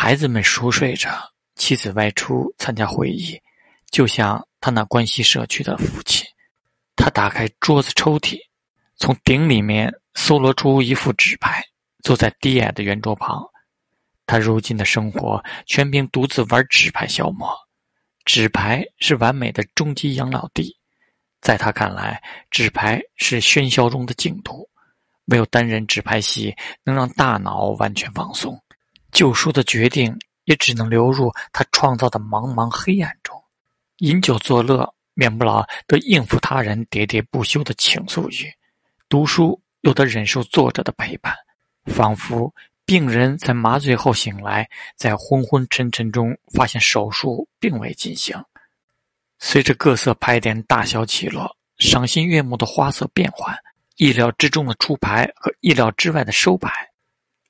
孩子们熟睡着，妻子外出参加会议，就像他那关系社区的父亲。他打开桌子抽屉，从顶里面搜罗出一副纸牌，坐在低矮的圆桌旁。他如今的生活全凭独自玩纸牌消磨。纸牌是完美的终极养老地，在他看来，纸牌是喧嚣中的净土。唯有单人纸牌戏，能让大脑完全放松。救赎的决定也只能流入他创造的茫茫黑暗中。饮酒作乐，免不了得应付他人喋喋不休的倾诉语；读书又得忍受作者的陪伴，仿佛病人在麻醉后醒来，在昏昏沉沉中发现手术并未进行。随着各色牌点大小起落，赏心悦目的花色变换，意料之中的出牌和意料之外的收牌。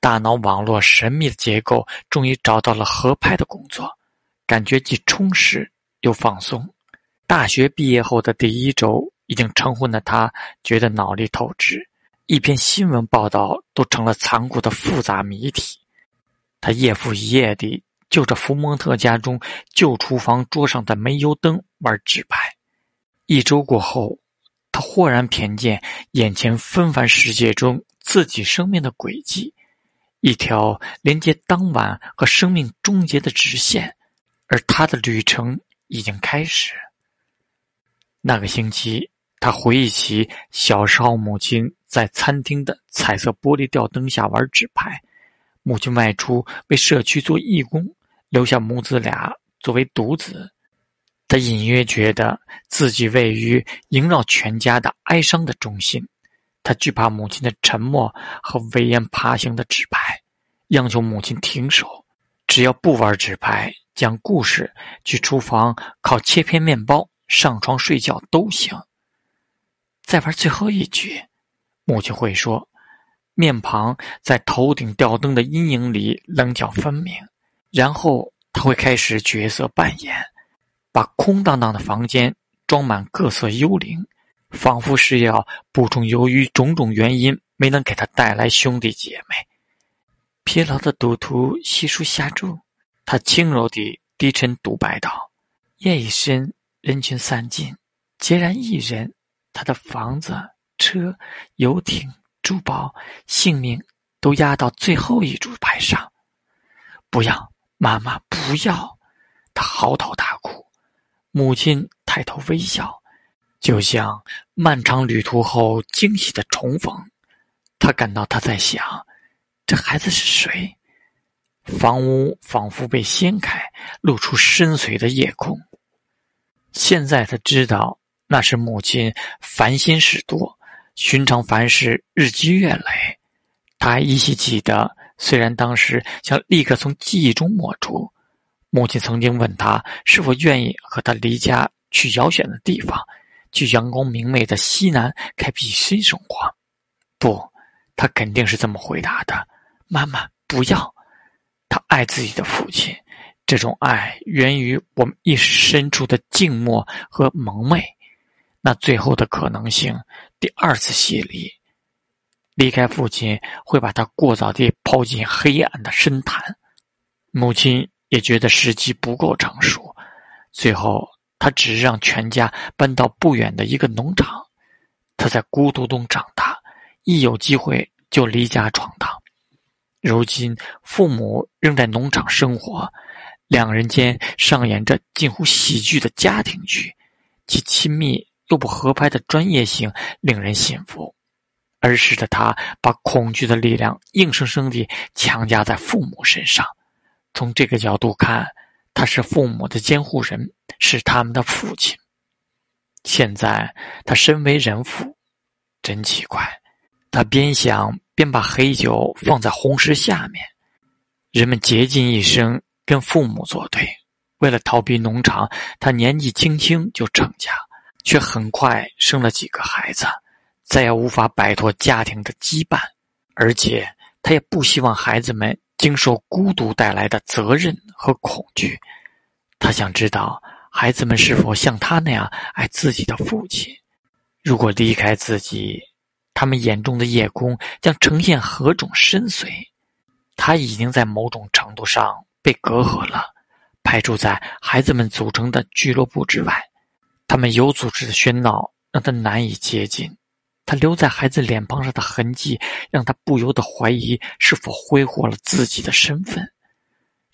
大脑网络神秘的结构终于找到了合拍的工作，感觉既充实又放松。大学毕业后的第一周，已经成婚的他觉得脑力透支，一篇新闻报道都成了残酷的复杂谜题。他夜复一夜地就着福蒙特家中旧厨房桌上的煤油灯玩纸牌。一周过后，他豁然瞥见眼前纷繁世界中自己生命的轨迹。一条连接当晚和生命终结的直线，而他的旅程已经开始。那个星期，他回忆起小时候母亲在餐厅的彩色玻璃吊灯下玩纸牌，母亲外出为社区做义工，留下母子俩作为独子。他隐约觉得自己位于萦绕全家的哀伤的中心。他惧怕母亲的沉默和威严爬行的纸牌，央求母亲停手，只要不玩纸牌、讲故事、去厨房烤切片面包、上床睡觉都行。再玩最后一局，母亲会说，面庞在头顶吊灯的阴影里棱角分明，然后他会开始角色扮演，把空荡荡的房间装满各色幽灵。仿佛是要补充由于种种原因没能给他带来兄弟姐妹。疲劳的赌徒悉数下注，他轻柔地低沉独白道：“夜已深，人群散尽，孑然一人。他的房子、车、游艇、珠宝、性命，都压到最后一注牌上。不要，妈妈，不要！”他嚎啕大哭。母亲抬头微笑。就像漫长旅途后惊喜的重逢，他感到他在想：这孩子是谁？房屋仿佛被掀开，露出深邃的夜空。现在他知道，那是母亲烦心事多，寻常凡事日积月累。他还依稀记得，虽然当时想立刻从记忆中抹除，母亲曾经问他是否愿意和他离家去遥远的地方。去阳光明媚的西南开辟新生活，不，他肯定是这么回答的：“妈妈，不要。”他爱自己的父亲，这种爱源于我们意识深处的静默和蒙昧。那最后的可能性，第二次洗礼，离开父亲会把他过早地抛进黑暗的深潭。母亲也觉得时机不够成熟，最后。他只是让全家搬到不远的一个农场。他在孤独中长大，一有机会就离家闯荡。如今父母仍在农场生活，两人间上演着近乎喜剧的家庭剧，其亲密又不合拍的专业性令人信服。儿时的他把恐惧的力量硬生生地强加在父母身上。从这个角度看，他是父母的监护人。是他们的父亲。现在他身为人父，真奇怪。他边想边把黑酒放在红石下面。人们竭尽一生跟父母作对，为了逃避农场，他年纪轻轻就成家，却很快生了几个孩子，再也无法摆脱家庭的羁绊。而且他也不希望孩子们经受孤独带来的责任和恐惧。他想知道。孩子们是否像他那样爱自己的父亲？如果离开自己，他们眼中的夜空将呈现何种深邃？他已经在某种程度上被隔阂了，排除在孩子们组成的俱乐部之外。他们有组织的喧闹让他难以接近，他留在孩子脸庞上的痕迹让他不由得怀疑是否挥霍了自己的身份。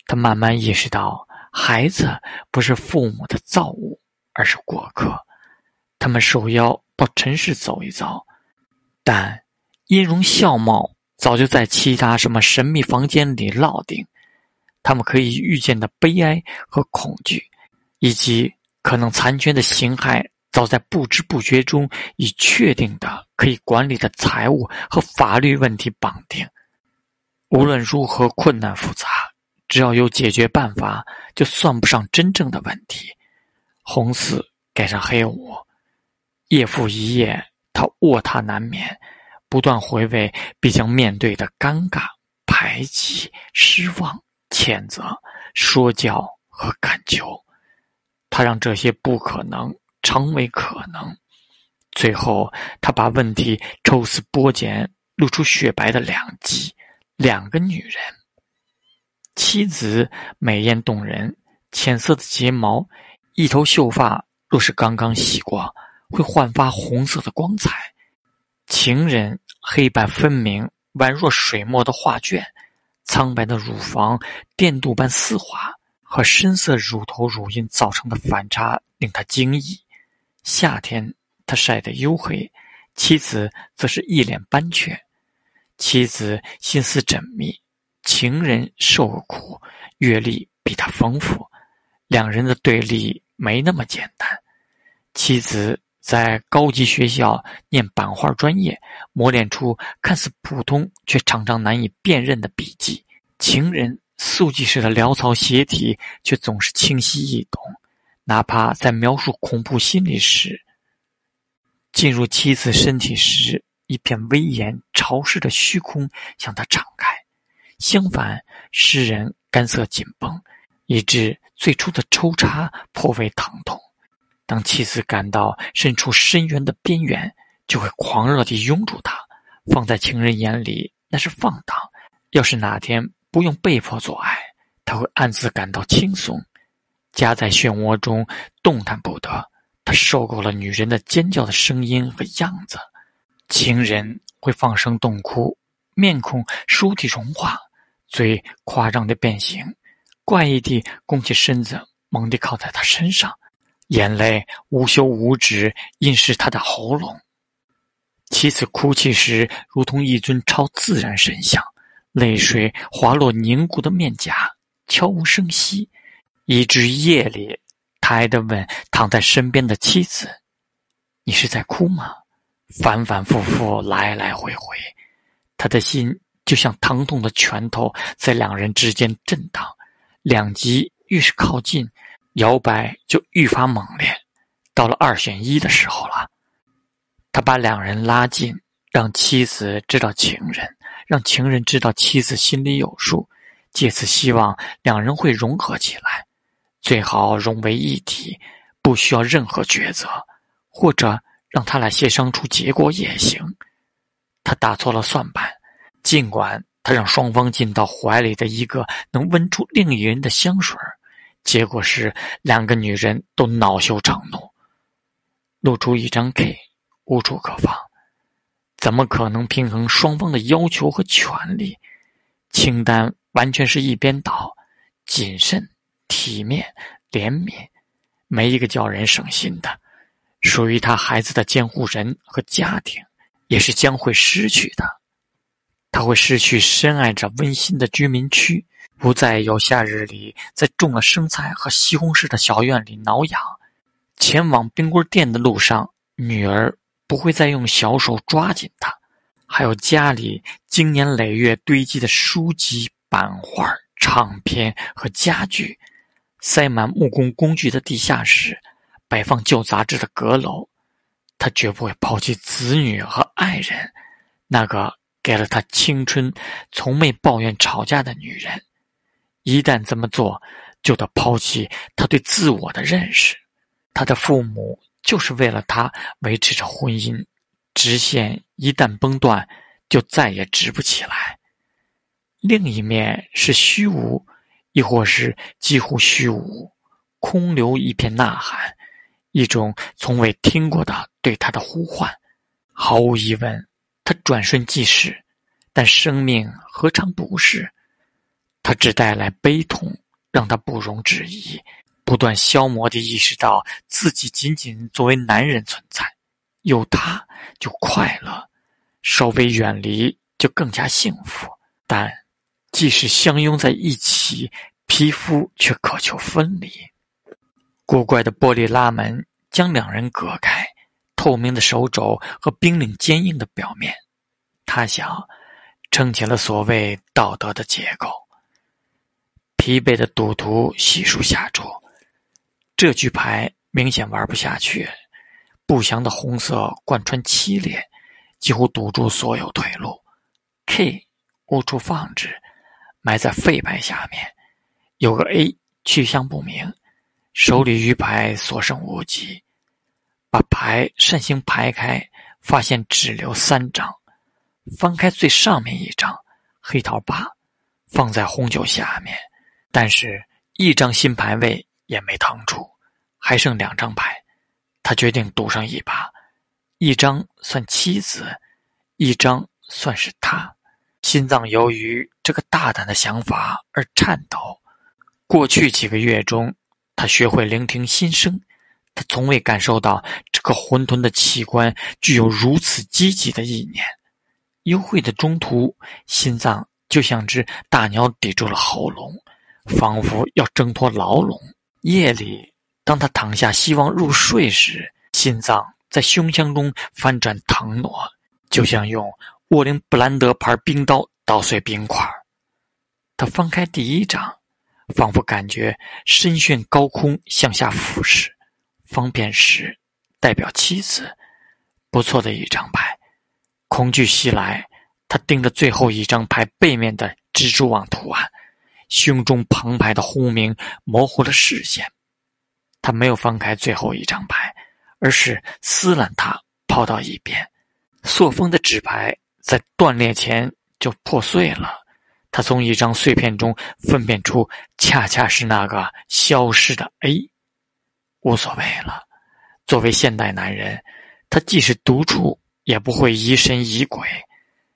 他慢慢意识到，孩子不是父母的造物，而是过客。他们受邀到尘世走一遭，但音容笑貌早就在其他什么神秘房间里落定。他们可以预见的悲哀和恐惧，以及。可能残缺的形骸，早在不知不觉中已确定的可以管理的财务和法律问题绑定。无论如何困难复杂，只要有解决办法，就算不上真正的问题。红四盖上黑五，夜复一夜，他卧榻难眠，不断回味必将面对的尴尬、排挤、失望、谴责、说教和恳求。他让这些不可能成为可能，最后他把问题抽丝剥茧，露出雪白的两极：两个女人。妻子美艳动人，浅色的睫毛，一头秀发，若是刚刚洗过，会焕发红色的光彩；情人黑白分明，宛若水墨的画卷，苍白的乳房，电镀般丝滑。和深色乳头乳晕造成的反差令他惊异。夏天他晒得黝黑，妻子则是一脸斑雀。妻子心思缜密，情人受苦，阅历比他丰富。两人的对立没那么简单。妻子在高级学校念版画专业，磨练出看似普通却常常难以辨认的笔迹。情人。速记式的潦草写体，却总是清晰易懂。哪怕在描述恐怖心理时，进入妻子身体时，一片威严潮湿的虚空向他敞开。相反，诗人干涩紧绷，以致最初的抽插颇为疼痛。当妻子感到身处深渊的边缘，就会狂热地拥住他。放在情人眼里，那是放荡。要是哪天……不用被迫做爱，他会暗自感到轻松，夹在漩涡中动弹不得。他受够了女人的尖叫的声音和样子，情人会放声痛哭，面孔倏地融化，嘴夸张的变形，怪异地弓起身子，猛地靠在他身上，眼泪无休无止浸湿他的喉咙。妻子哭泣时，如同一尊超自然神像。泪水滑落凝固的面颊，悄无声息，以至夜里，他还得问躺在身边的妻子：“你是在哭吗？”反反复复，来来回回，他的心就像疼痛的拳头在两人之间震荡，两极越是靠近，摇摆就愈发猛烈。到了二选一的时候了，他把两人拉近，让妻子知道情人。让情人知道妻子心里有数，借此希望两人会融合起来，最好融为一体，不需要任何抉择，或者让他俩协商出结果也行。他打错了算盘，尽管他让双方进到怀里的一个能闻出另一人的香水结果是两个女人都恼羞成怒，露出一张 K，无处可放。怎么可能平衡双方的要求和权利？清单完全是一边倒，谨慎、体面、怜悯，没一个叫人省心的。属于他孩子的监护人和家庭，也是将会失去的。他会失去深爱着温馨的居民区，不再有夏日里在种了生菜和西红柿的小院里挠痒。前往冰棍店的路上，女儿。不会再用小手抓紧它，还有家里经年累月堆积的书籍、版画、唱片和家具，塞满木工工具的地下室，摆放旧杂志的阁楼。他绝不会抛弃子女和爱人，那个给了他青春、从没抱怨吵架的女人。一旦这么做，就得抛弃他对自我的认识。他的父母。就是为了他维持着婚姻，直线一旦崩断，就再也直不起来。另一面是虚无，亦或是几乎虚无，空留一片呐喊，一种从未听过的对他的呼唤。毫无疑问，他转瞬即逝，但生命何尝不是？他只带来悲痛，让他不容置疑，不断消磨地意识到自己仅仅作为男人存在，有他就快乐，稍微远离就更加幸福。但即使相拥在一起，皮肤却渴求分离。古怪的玻璃拉门将两人隔开，透明的手肘和冰冷坚硬的表面，他想撑起了所谓道德的结构。疲惫的赌徒悉数下注，这局牌明显玩不下去。不祥的红色贯穿七列，几乎堵住所有退路。K 无处放置，埋在废牌下面。有个 A 去向不明，手里余牌所剩无几。把牌扇形排开，发现只留三张。翻开最上面一张，黑桃八，放在红酒下面。但是，一张新牌位也没腾出，还剩两张牌。他决定赌上一把，一张算妻子，一张算是他。心脏由于这个大胆的想法而颤抖。过去几个月中，他学会聆听心声，他从未感受到这个混沌的器官具有如此积极的意念。幽会的中途，心脏就像只大鸟抵住了喉咙。仿佛要挣脱牢笼。夜里，当他躺下希望入睡时，心脏在胸腔中翻转腾挪，就像用沃林布兰德牌冰刀捣碎冰块。他翻开第一张，仿佛感觉身陷高空向下俯视。方便时，代表妻子，不错的一张牌。恐惧袭来，他盯着最后一张牌背面的蜘蛛网图案。胸中澎湃的轰鸣模糊了视线，他没有翻开最后一张牌，而是撕烂它，抛到一边。塑封的纸牌在断裂前就破碎了。他从一张碎片中分辨出，恰恰是那个消失的 A。无所谓了，作为现代男人，他即使独处，也不会疑神疑鬼。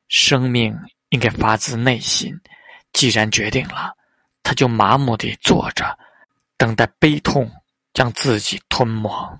生命应该发自内心。既然决定了。他就麻木地坐着，等待悲痛将自己吞没。